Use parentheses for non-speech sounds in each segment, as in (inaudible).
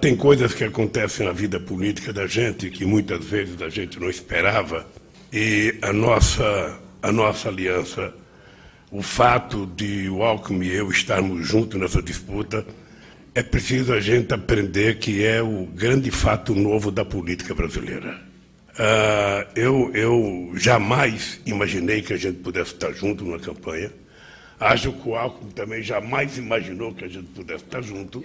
Tem coisas que acontecem na vida política da gente que muitas vezes a gente não esperava e a nossa, a nossa aliança, o fato de o Alckmin e eu estarmos juntos nessa disputa, é preciso a gente aprender que é o grande fato novo da política brasileira. Uh, eu, eu jamais imaginei que a gente pudesse estar junto numa campanha. Acho que o Alckmin também jamais imaginou que a gente pudesse estar junto.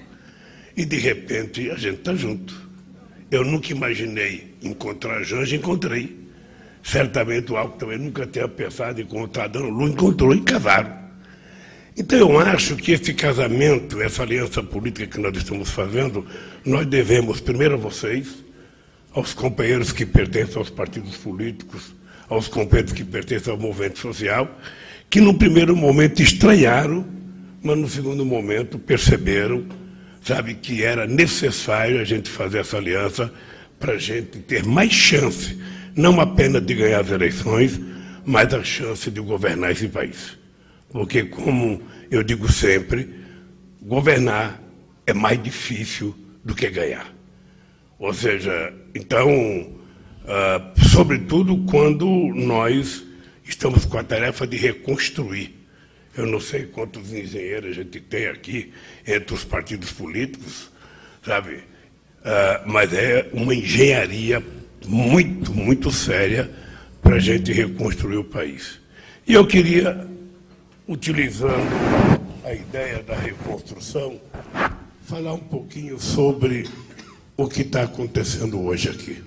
E, de repente, a gente está junto. Eu nunca imaginei encontrar Janja, encontrei. Certamente o Alckmin também nunca tenha pensado em encontrar Dona Lu, encontrou e casaram. Então, eu acho que esse casamento, essa aliança política que nós estamos fazendo, nós devemos, primeiro a vocês, aos companheiros que pertencem aos partidos políticos, aos companheiros que pertencem ao movimento social, que no primeiro momento estranharam, mas no segundo momento perceberam sabe, que era necessário a gente fazer essa aliança para a gente ter mais chance, não apenas de ganhar as eleições, mas a chance de governar esse país. Porque, como eu digo sempre, governar é mais difícil do que ganhar. Ou seja, então, uh, sobretudo quando nós estamos com a tarefa de reconstruir eu não sei quantos engenheiros a gente tem aqui entre os partidos políticos, sabe? Uh, mas é uma engenharia muito, muito séria para a gente reconstruir o país. E eu queria, utilizando a ideia da reconstrução, falar um pouquinho sobre o que está acontecendo hoje aqui.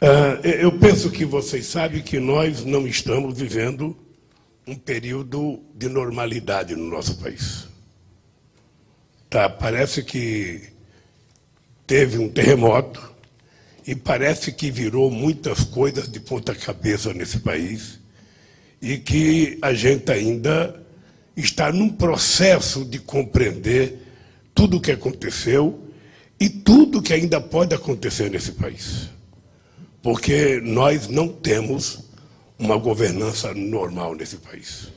Uh, eu penso que vocês sabem que nós não estamos vivendo um período de normalidade no nosso país. Tá, parece que teve um terremoto e parece que virou muitas coisas de ponta cabeça nesse país e que a gente ainda está num processo de compreender tudo o que aconteceu e tudo que ainda pode acontecer nesse país. Porque nós não temos uma governança normal nesse país.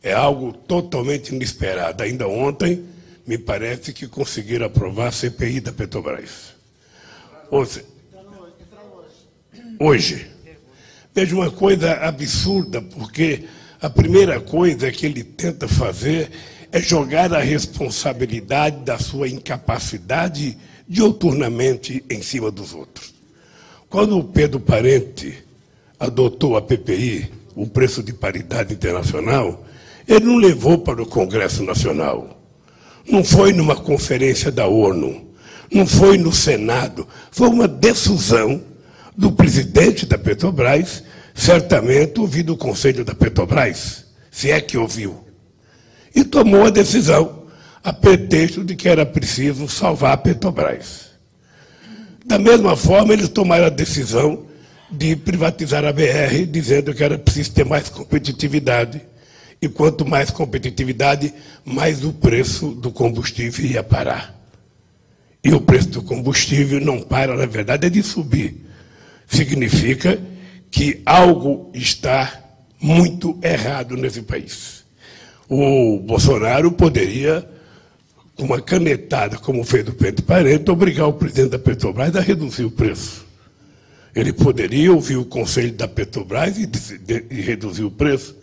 É algo totalmente inesperado. Ainda ontem, me parece que conseguiram aprovar a CPI da Petrobras. Hoje. Veja uma coisa absurda, porque a primeira coisa que ele tenta fazer é jogar a responsabilidade da sua incapacidade dioturnamente em cima dos outros. Quando o Pedro Parente adotou a PPI, o preço de paridade internacional, ele não levou para o Congresso Nacional. Não foi numa conferência da ONU, não foi no Senado, foi uma decisão do presidente da Petrobras, certamente ouvido o conselho da Petrobras, se é que ouviu. E tomou a decisão, a pretexto de que era preciso salvar a Petrobras. Da mesma forma, eles tomaram a decisão de privatizar a BR, dizendo que era preciso ter mais competitividade. E quanto mais competitividade, mais o preço do combustível ia parar. E o preço do combustível não para, na verdade, é de subir. Significa que algo está muito errado nesse país. O Bolsonaro poderia, com uma canetada, como fez o Pedro Parente, obrigar o presidente da Petrobras a reduzir o preço. Ele poderia ouvir o conselho da Petrobras e, de, e reduzir o preço.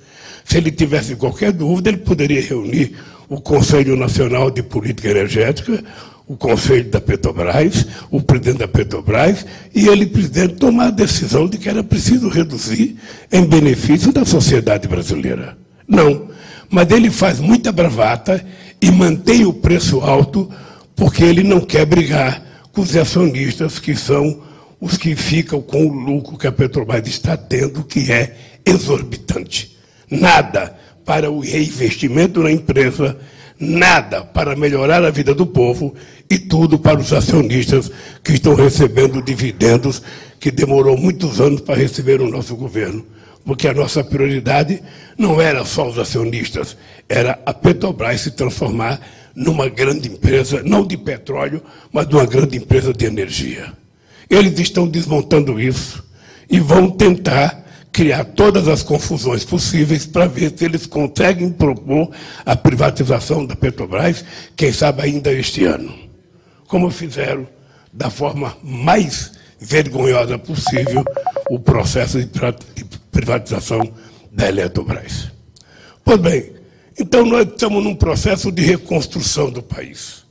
Se ele tivesse qualquer dúvida, ele poderia reunir o Conselho Nacional de Política Energética, o Conselho da Petrobras, o presidente da Petrobras, e ele, presidente, tomar a decisão de que era preciso reduzir em benefício da sociedade brasileira. Não. Mas ele faz muita bravata e mantém o preço alto porque ele não quer brigar com os acionistas que são os que ficam com o lucro que a Petrobras está tendo, que é exorbitante. Nada para o reinvestimento na empresa, nada para melhorar a vida do povo e tudo para os acionistas que estão recebendo dividendos que demorou muitos anos para receber o nosso governo. Porque a nossa prioridade não era só os acionistas, era a Petrobras se transformar numa grande empresa, não de petróleo, mas de uma grande empresa de energia. Eles estão desmontando isso e vão tentar criar todas as confusões possíveis para ver se eles conseguem propor a privatização da Petrobras, quem sabe ainda este ano. como fizeram da forma mais vergonhosa possível o processo de privatização da Eletrobras. Pois bem, então nós estamos num processo de reconstrução do país.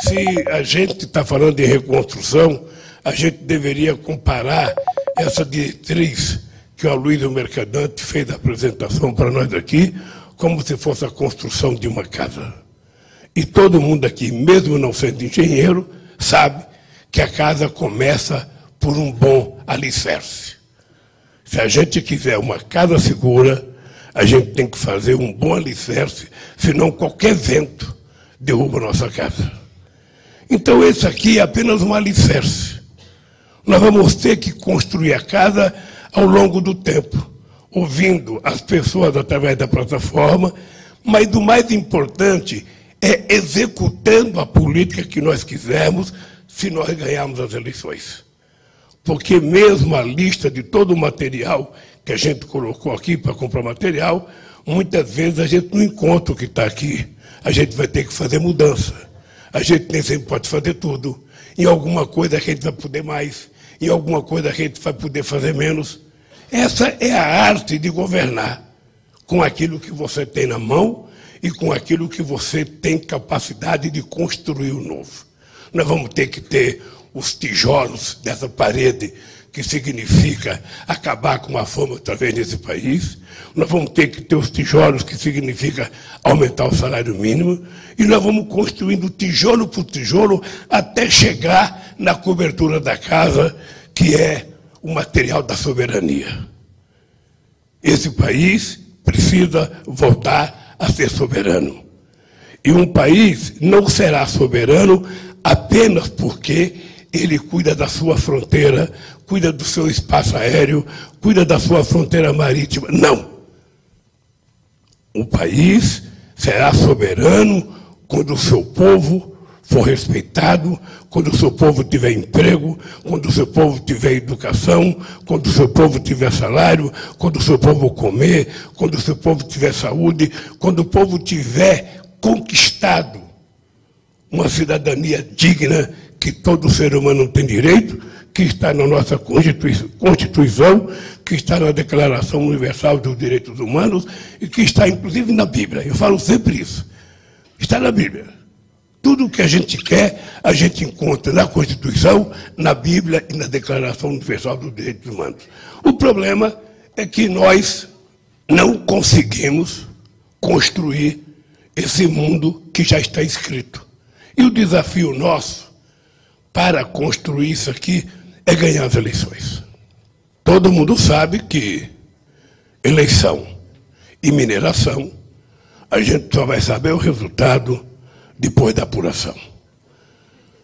Se a gente está falando de reconstrução, a gente deveria comparar essa diretriz que o Aloysio Mercadante fez a apresentação para nós aqui, como se fosse a construção de uma casa. E todo mundo aqui, mesmo não sendo engenheiro, sabe que a casa começa por um bom alicerce. Se a gente quiser uma casa segura, a gente tem que fazer um bom alicerce, senão qualquer vento derruba a nossa casa. Então, esse aqui é apenas um alicerce. Nós vamos ter que construir a casa ao longo do tempo, ouvindo as pessoas através da plataforma, mas o mais importante é executando a política que nós quisermos se nós ganharmos as eleições. Porque mesmo a lista de todo o material que a gente colocou aqui para comprar material, muitas vezes a gente não encontra o que está aqui. A gente vai ter que fazer mudança. A gente nem sempre pode fazer tudo. Em alguma coisa a gente vai poder mais, em alguma coisa a gente vai poder fazer menos. Essa é a arte de governar com aquilo que você tem na mão e com aquilo que você tem capacidade de construir o novo. Nós vamos ter que ter os tijolos dessa parede, que significa acabar com a fome outra vez nesse país. Nós vamos ter que ter os tijolos, que significa aumentar o salário mínimo. E nós vamos construindo tijolo por tijolo até chegar na cobertura da casa, que é o material da soberania. Esse país precisa voltar a ser soberano. E um país não será soberano apenas porque ele cuida da sua fronteira, cuida do seu espaço aéreo, cuida da sua fronteira marítima. Não. O país será soberano quando o seu povo for respeitado, quando o seu povo tiver emprego, quando o seu povo tiver educação, quando o seu povo tiver salário, quando o seu povo comer, quando o seu povo tiver saúde, quando o povo tiver conquistado uma cidadania digna que todo ser humano tem direito, que está na nossa Constituição, que está na Declaração Universal dos Direitos Humanos e que está inclusive na Bíblia. Eu falo sempre isso. Está na Bíblia. Tudo o que a gente quer, a gente encontra na Constituição, na Bíblia e na Declaração Universal dos Direitos Humanos. O problema é que nós não conseguimos construir esse mundo que já está escrito. E o desafio nosso para construir isso aqui é ganhar as eleições. Todo mundo sabe que eleição e mineração, a gente só vai saber o resultado depois da apuração.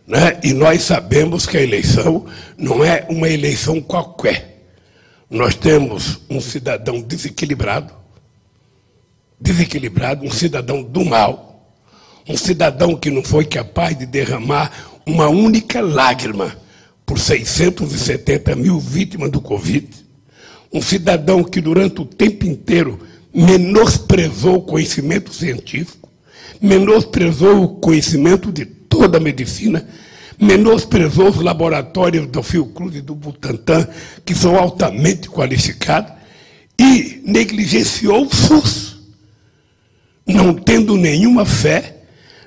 Né? E nós sabemos que a eleição não é uma eleição qualquer. Nós temos um cidadão desequilibrado, desequilibrado, um cidadão do mal, um cidadão que não foi capaz de derramar uma única lágrima por 670 mil vítimas do Covid, um cidadão que durante o tempo inteiro menosprezou o conhecimento científico, menosprezou o conhecimento de toda a medicina, menosprezou os laboratórios do Fiocruz e do Butantan, que são altamente qualificados, e negligenciou o SUS, não tendo nenhuma fé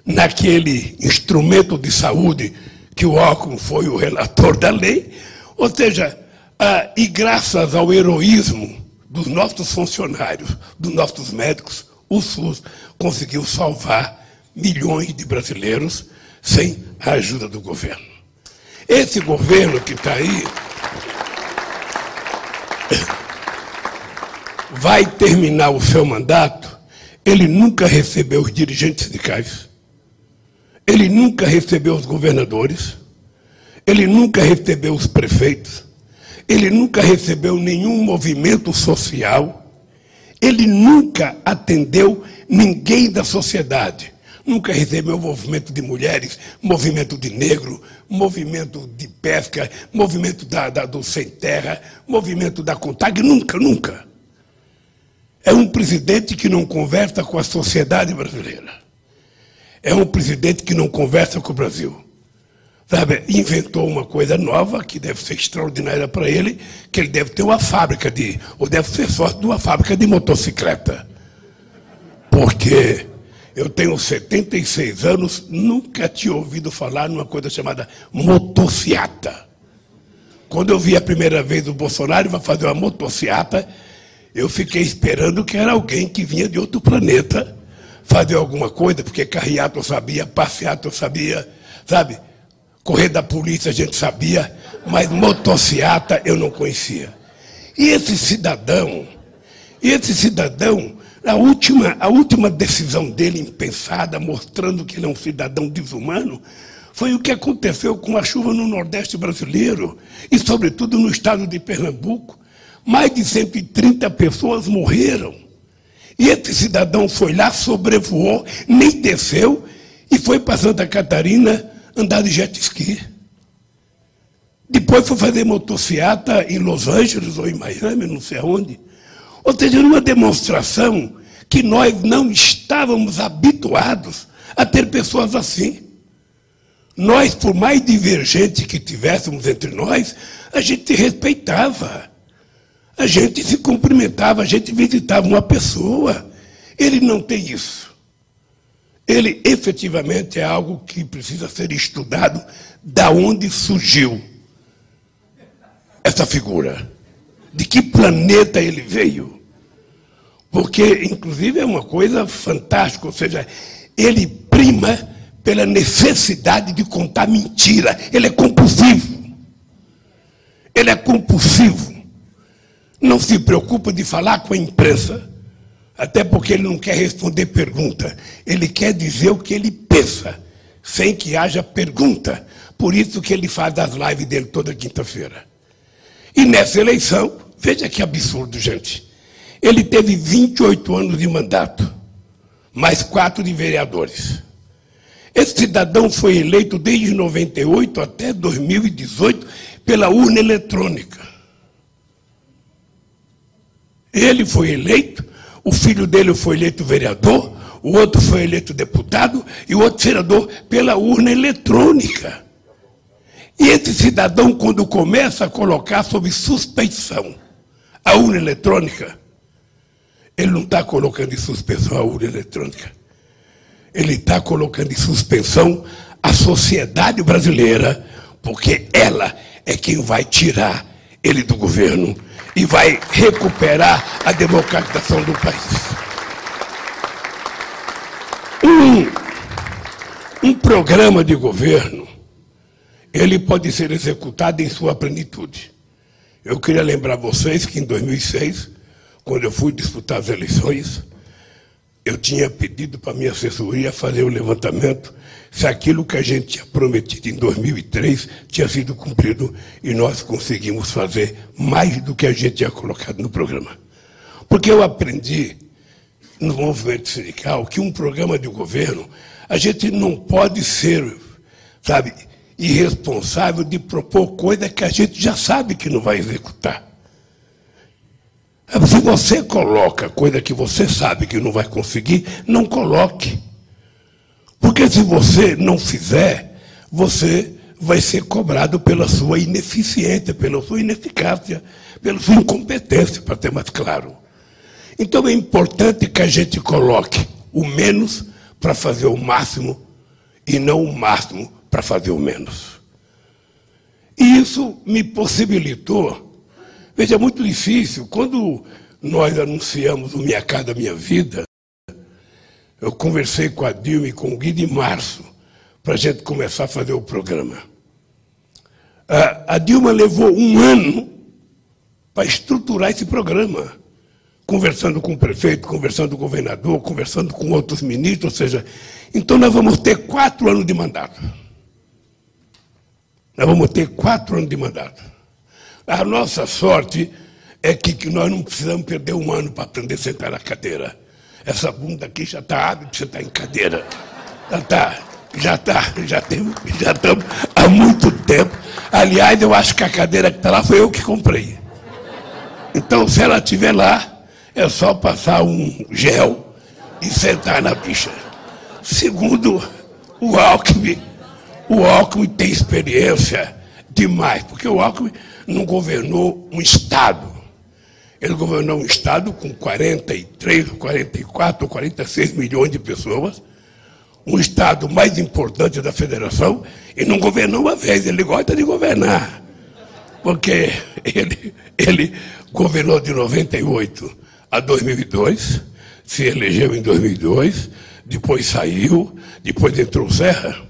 naquele instrumento de saúde que o Alckmin foi o relator da lei, ou seja, ah, e graças ao heroísmo dos nossos funcionários, dos nossos médicos, o SUS conseguiu salvar milhões de brasileiros sem a ajuda do governo. Esse governo que está aí (coughs) vai terminar o seu mandato, ele nunca recebeu os dirigentes sindicais, ele nunca recebeu os governadores, ele nunca recebeu os prefeitos, ele nunca recebeu nenhum movimento social, ele nunca atendeu ninguém da sociedade. Nunca recebeu movimento de mulheres, movimento de negro, movimento de pesca, movimento da, da, do sem terra, movimento da CONTAG, nunca, nunca. É um presidente que não conversa com a sociedade brasileira. É um presidente que não conversa com o Brasil. Sabe, inventou uma coisa nova que deve ser extraordinária para ele, que ele deve ter uma fábrica de, ou deve ser sócio de uma fábrica de motocicleta. Porque eu tenho 76 anos, nunca tinha ouvido falar numa coisa chamada motociata. Quando eu vi a primeira vez o Bolsonaro vai fazer uma motociata, eu fiquei esperando que era alguém que vinha de outro planeta fazer alguma coisa, porque carreata eu sabia, passeata eu sabia, sabe? Correr da polícia a gente sabia, mas motociata eu não conhecia. E esse cidadão, esse cidadão, a última, a última decisão dele impensada, mostrando que ele é um cidadão desumano, foi o que aconteceu com a chuva no Nordeste brasileiro e, sobretudo, no estado de Pernambuco. Mais de 130 pessoas morreram. E esse cidadão foi lá, sobrevoou, nem desceu e foi para Santa Catarina andar de jet ski. Depois foi fazer motocicleta em Los Angeles ou em Miami, não sei aonde. Ou seja, numa demonstração que nós não estávamos habituados a ter pessoas assim. Nós, por mais divergente que tivéssemos entre nós, a gente respeitava. A gente se cumprimentava, a gente visitava uma pessoa. Ele não tem isso. Ele efetivamente é algo que precisa ser estudado da onde surgiu essa figura. De que planeta ele veio? Porque, inclusive, é uma coisa fantástica, ou seja, ele prima pela necessidade de contar mentira. Ele é compulsivo. Ele é compulsivo. Não se preocupa de falar com a imprensa, até porque ele não quer responder pergunta. Ele quer dizer o que ele pensa, sem que haja pergunta. Por isso que ele faz as lives dele toda quinta-feira. E nessa eleição, veja que absurdo, gente. Ele teve 28 anos de mandato, mais quatro de vereadores. Esse cidadão foi eleito desde 98 até 2018 pela urna eletrônica. Ele foi eleito, o filho dele foi eleito vereador, o outro foi eleito deputado e o outro senador pela urna eletrônica. E esse cidadão, quando começa a colocar sob suspeição a urna eletrônica, ele não está colocando em suspensão a urna eletrônica. Ele está colocando em suspensão a sociedade brasileira, porque ela é quem vai tirar ele do governo e vai recuperar a democratização do país. Um, um programa de governo ele pode ser executado em sua plenitude. Eu queria lembrar vocês que em 2006, quando eu fui disputar as eleições, eu tinha pedido para minha assessoria fazer o levantamento se aquilo que a gente tinha prometido em 2003 tinha sido cumprido e nós conseguimos fazer mais do que a gente tinha colocado no programa. Porque eu aprendi no movimento sindical que um programa de governo, a gente não pode ser, sabe, irresponsável de propor coisa que a gente já sabe que não vai executar. Se você coloca coisa que você sabe que não vai conseguir, não coloque. Porque se você não fizer, você vai ser cobrado pela sua ineficiência, pela sua ineficácia, pela sua incompetência, para ter mais claro. Então é importante que a gente coloque o menos para fazer o máximo e não o máximo para fazer o menos. E isso me possibilitou. Veja, é muito difícil. Quando nós anunciamos o Minha Casa Minha Vida, eu conversei com a Dilma e com o Guido em março, para a gente começar a fazer o programa. A, Dilma levou um ano para estruturar esse programa, conversando com o prefeito, conversando com o governador, conversando com outros ministros, ou seja, então nós vamos ter quatro anos de mandato. Nós vamos ter quatro anos de mandato. A nossa sorte é que nós não precisamos perder um ano para aprender a sentar na cadeira. Essa bunda aqui já está hábil de sentar em cadeira. Já está, já está, já temos, já estamos há muito tempo. Aliás, eu acho que a cadeira que está lá foi eu que comprei. Então, se ela estiver lá, é só passar um gel e sentar na bicha. Segundo o Alckmin, O Alckmin tem experiência demais, porque o Alckmin não governou um Estado. Ele governou um Estado com 43, 44, 46 milhões de pessoas, um Estado mais importante da federação, e não governou uma vez, ele gosta de governar. Porque ele, ele governou de 98 a 2002, se elegeu em 2002, depois saiu, depois entrou o Serra,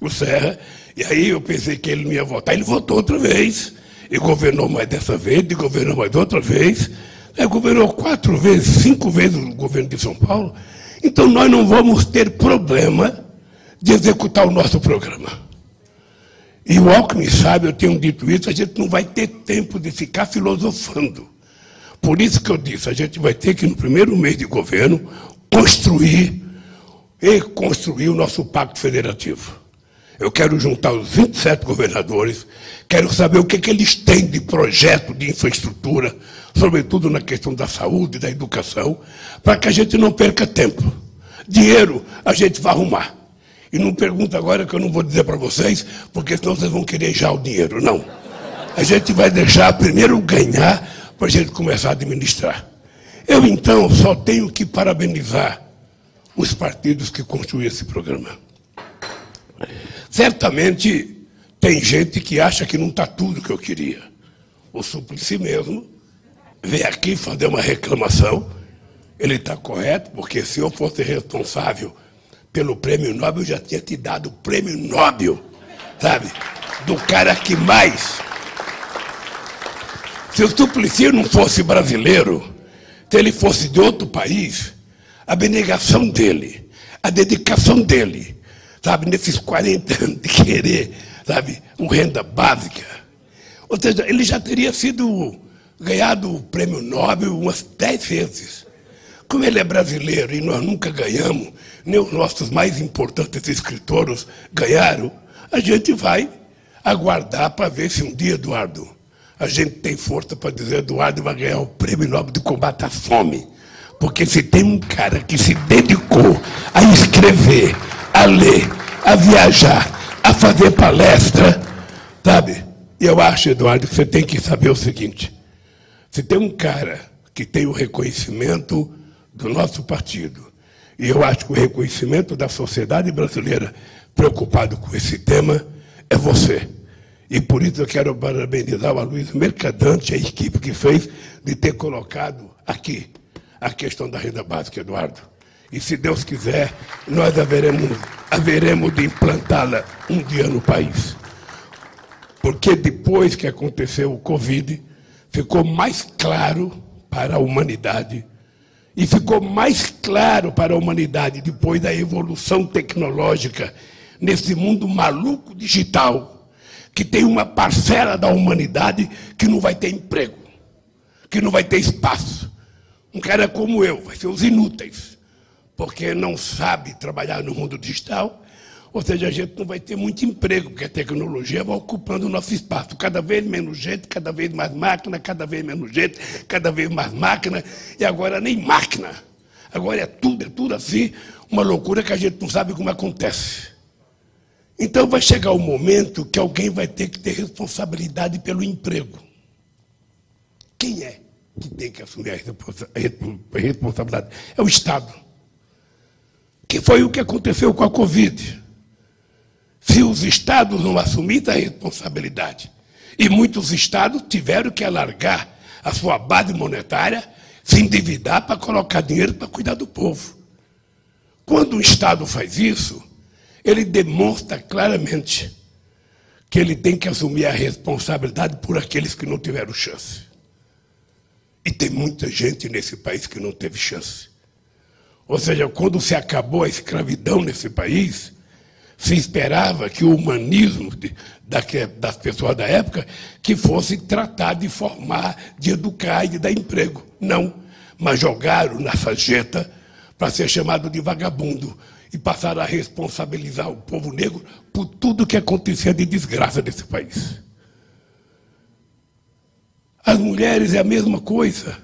o Serra, e aí eu pensei que ele não ia votar, ele votou outra vez, e governou mais dessa vez, e governou mais outra vez, Ele governou quatro vezes, cinco vezes o governo de São Paulo, então nós não vamos ter problema de executar o nosso programa. E o Alckmin sabe, eu tenho dito isso, a gente não vai ter tempo de ficar filosofando. Por isso que eu disse, a gente vai ter que, no primeiro mês de governo, construir e construir o nosso pacto federativo. Eu quero juntar os 27 governadores, quero saber o que, que eles têm de projeto de infraestrutura, sobretudo na questão da saúde, da educação, para que a gente não perca tempo. Dinheiro a gente vai arrumar. E não pergunta agora que eu não vou dizer para vocês, porque senão vocês vão querer já o dinheiro. Não. A gente vai deixar primeiro ganhar para a gente começar a administrar. Eu, então, só tenho que parabenizar os partidos que construíram esse programa. Certamente tem gente que acha que não está tudo que eu queria. O Suplicy mesmo veio aqui fazer uma reclamação. Ele está correto, porque se eu fosse responsável pelo prêmio Nobel, eu já tinha te dado o prêmio Nobel, sabe? Do cara que mais se o Suplicy não fosse brasileiro, se ele fosse de outro país, a abnegação dele, a dedicação dele, sabe, nesses 40 anos de querer, sabe, uma renda básica. Ou seja, ele já teria sido ganhado o prêmio Nobel umas 10 vezes. Como ele é brasileiro e nós nunca ganhamos, nem os nossos mais importantes escritores ganharam, a gente vai aguardar para ver se um dia, Eduardo, a gente tem força para dizer Eduardo vai ganhar o prêmio Nobel de combate à fome. Porque se tem um cara que se dedicou a escrever, a ler, a viajar, a fazer palestra, sabe? E eu acho, Eduardo, que você tem que saber o seguinte: se tem um cara que tem o reconhecimento do nosso partido, e eu acho que o reconhecimento da sociedade brasileira preocupado com esse tema é você. E por isso eu quero parabenizar o Luiz Mercadante, a equipe que fez, de ter colocado aqui a questão da renda básica, Eduardo. E se Deus quiser, nós haveremos, haveremos de implantá-la um dia no país. Porque depois que aconteceu o Covid, ficou mais claro para a humanidade, e ficou mais claro para a humanidade depois da evolução tecnológica nesse mundo maluco digital que tem uma parcela da humanidade que não vai ter emprego, que não vai ter espaço. Um cara como eu, vai ser os inúteis, porque não sabe trabalhar no mundo digital, ou seja, a gente não vai ter muito emprego, porque a tecnologia vai ocupando o nosso espaço. Cada vez menos gente, cada vez mais máquina, cada vez menos gente, cada vez mais máquina, e agora nem máquina. Agora é tudo, é tudo assim, uma loucura que a gente não sabe como acontece. Então vai chegar o momento que alguém vai ter que ter responsabilidade pelo emprego. Quem é que tem que assumir a responsabilidade? É o Estado. Que foi o que aconteceu com a Covid. Se os estados não assumirem a responsabilidade, e muitos estados tiveram que alargar a sua base monetária, se endividar para colocar dinheiro para cuidar do povo. Quando o Estado faz isso, ele demonstra claramente que ele tem que assumir a responsabilidade por aqueles que não tiveram chance. E tem muita gente nesse país que não teve chance. Ou seja, quando se acabou a escravidão nesse país, se esperava que o humanismo das pessoas da época que fosse tratar de formar, de educar e de dar emprego. Não, mas jogaram na sarjeta para ser chamado de vagabundo e passaram a responsabilizar o povo negro por tudo que acontecia de desgraça desse país. As mulheres é a mesma coisa.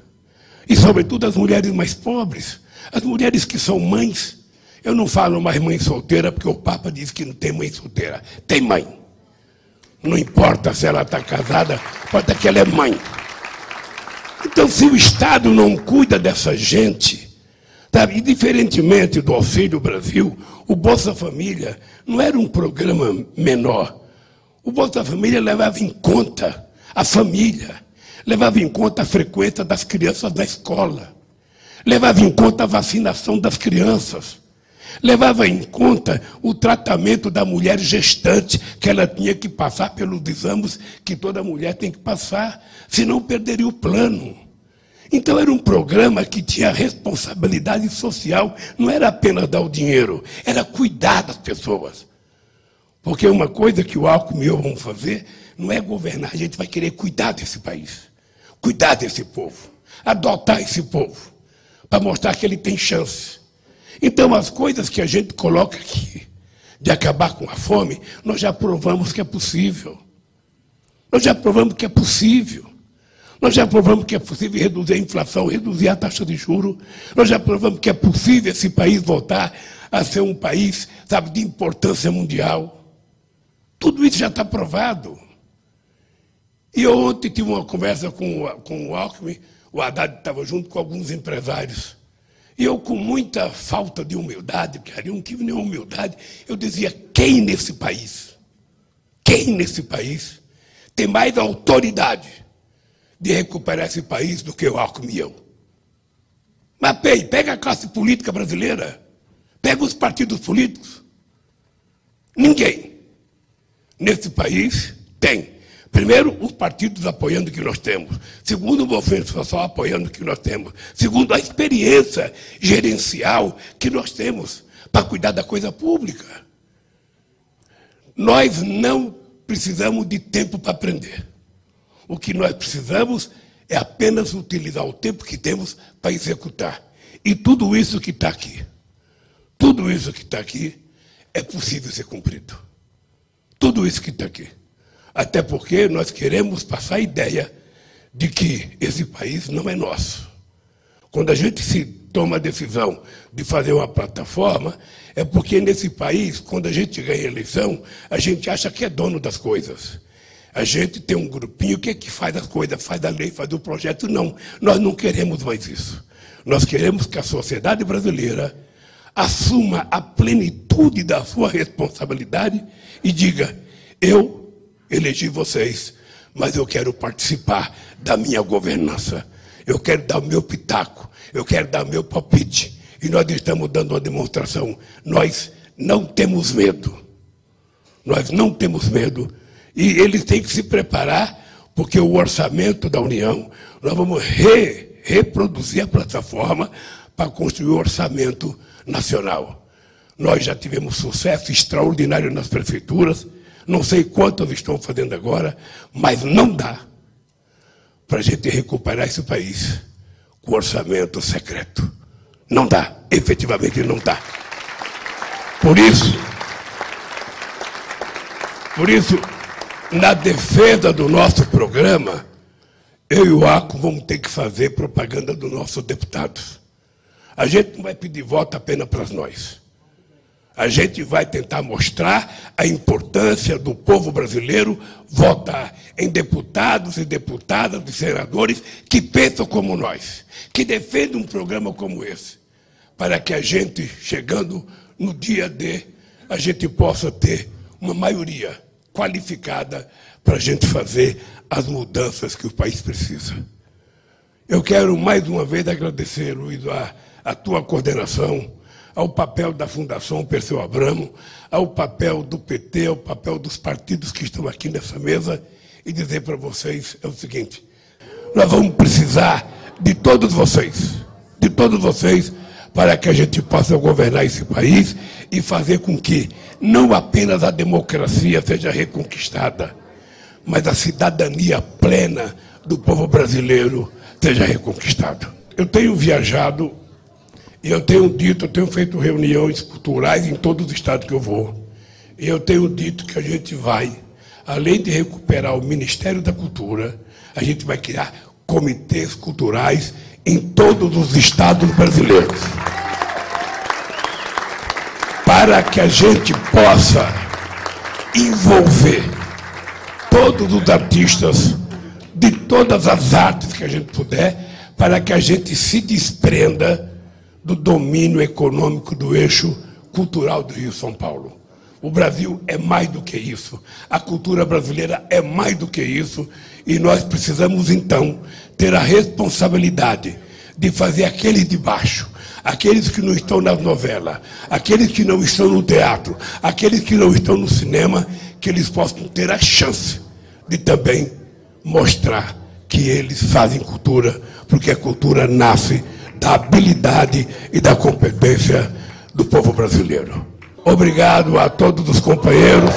E, sobretudo, as mulheres mais pobres, as mulheres que são mães. Eu não falo mais mãe solteira, porque o Papa diz que não tem mãe solteira. Tem mãe. Não importa se ela está casada, importa que ela é mãe. Então, se o Estado não cuida dessa gente, sabe, e diferentemente do Auxílio Brasil, o Bolsa Família não era um programa menor. O Bolsa Família levava em conta a família, levava em conta a frequência das crianças na escola, levava em conta a vacinação das crianças, levava em conta o tratamento da mulher gestante, que ela tinha que passar pelos exames que toda mulher tem que passar, senão perderia o plano. Então era um programa que tinha responsabilidade social, não era apenas dar o dinheiro, era cuidar das pessoas. Porque uma coisa que o Alckmin e eu vamos fazer não é governar, a gente vai querer cuidar desse país, cuidar desse povo, adotar esse povo, para mostrar que ele tem chance. Então, as coisas que a gente coloca aqui, de acabar com a fome, nós já provamos que é possível. Nós já provamos que é possível. Nós já provamos que é possível reduzir a inflação, reduzir a taxa de juros. Nós já provamos que é possível esse país voltar a ser um país, sabe, de importância mundial. Tudo isso já está provado. E eu ontem tive uma conversa com, com o Alckmin, o Haddad estava junto com alguns empresários. E eu, com muita falta de humildade, porque ali não tive nenhuma humildade, eu dizia: quem nesse país, quem nesse país tem mais autoridade de recuperar esse país do que o Alckmin e eu? Mapei, pega a classe política brasileira, pega os partidos políticos. Ninguém nesse país tem Primeiro, os partidos apoiando o que nós temos. Segundo, o movimento social apoiando o que nós temos. Segundo, a experiência gerencial que nós temos para cuidar da coisa pública. Nós não precisamos de tempo para aprender. O que nós precisamos é apenas utilizar o tempo que temos para executar. E tudo isso que está aqui, tudo isso que está aqui, é possível ser cumprido. Tudo isso que está aqui. Até porque nós queremos passar a ideia de que esse país não é nosso. Quando a gente se toma a decisão de fazer uma plataforma, é porque nesse país, quando a gente ganha eleição, a gente acha que é dono das coisas. A gente tem um grupinho que é que faz as coisas, faz a lei, faz o projeto. Não, nós não queremos mais isso. Nós queremos que a sociedade brasileira assuma a plenitude da sua responsabilidade e diga: eu elegi vocês, mas eu quero participar da minha governança. Eu quero dar o meu pitaco, eu quero dar meu palpite. E nós estamos dando uma demonstração. Nós não temos medo. Nós não temos medo. E eles têm que se preparar, porque o orçamento da União, nós vamos re, reproduzir a plataforma para construir o orçamento nacional. Nós já tivemos sucesso extraordinário nas prefeituras, não sei quantas estão fazendo agora, mas não dá para a gente recuperar esse país com orçamento secreto. Não dá, efetivamente não dá. Por isso, por isso, na defesa do nosso programa, eu e o ACO vamos ter que fazer propaganda dos nossos deputados. A gente não vai pedir voto apenas para nós. A gente vai tentar mostrar a importância do povo brasileiro votar em deputados e deputadas e senadores que pensam como nós, que defendem um programa como esse, para que a gente, chegando no dia D, a gente possa ter uma maioria qualificada para a gente fazer as mudanças que o país precisa. Eu quero mais uma vez agradecer, Luiz, a, a tua coordenação ao papel da Fundação Perseu Abramo, ao papel do PT, ao papel dos partidos que estão aqui nessa mesa e dizer para vocês é o seguinte: nós vamos precisar de todos vocês, de todos vocês, para que a gente possa governar esse país e fazer com que não apenas a democracia seja reconquistada, mas a cidadania plena do povo brasileiro seja reconquistada. Eu tenho viajado e eu tenho dito, eu tenho feito reuniões culturais em todos os estados que eu vou. E eu tenho dito que a gente vai, além de recuperar o Ministério da Cultura, a gente vai criar comitês culturais em todos os estados brasileiros. para que a gente possa envolver todos os artistas de todas as artes que a gente puder, para que a gente se desprenda do domínio econômico do eixo cultural do Rio São Paulo. O Brasil é mais do que isso. A cultura brasileira é mais do que isso. E nós precisamos, então, ter a responsabilidade de fazer aqueles de baixo, aqueles que não estão nas novelas, aqueles que não estão no teatro, aqueles que não estão no cinema, que eles possam ter a chance de também mostrar que eles fazem cultura, porque a cultura nasce da habilidade e da competência do povo brasileiro. Obrigado a todos os companheiros.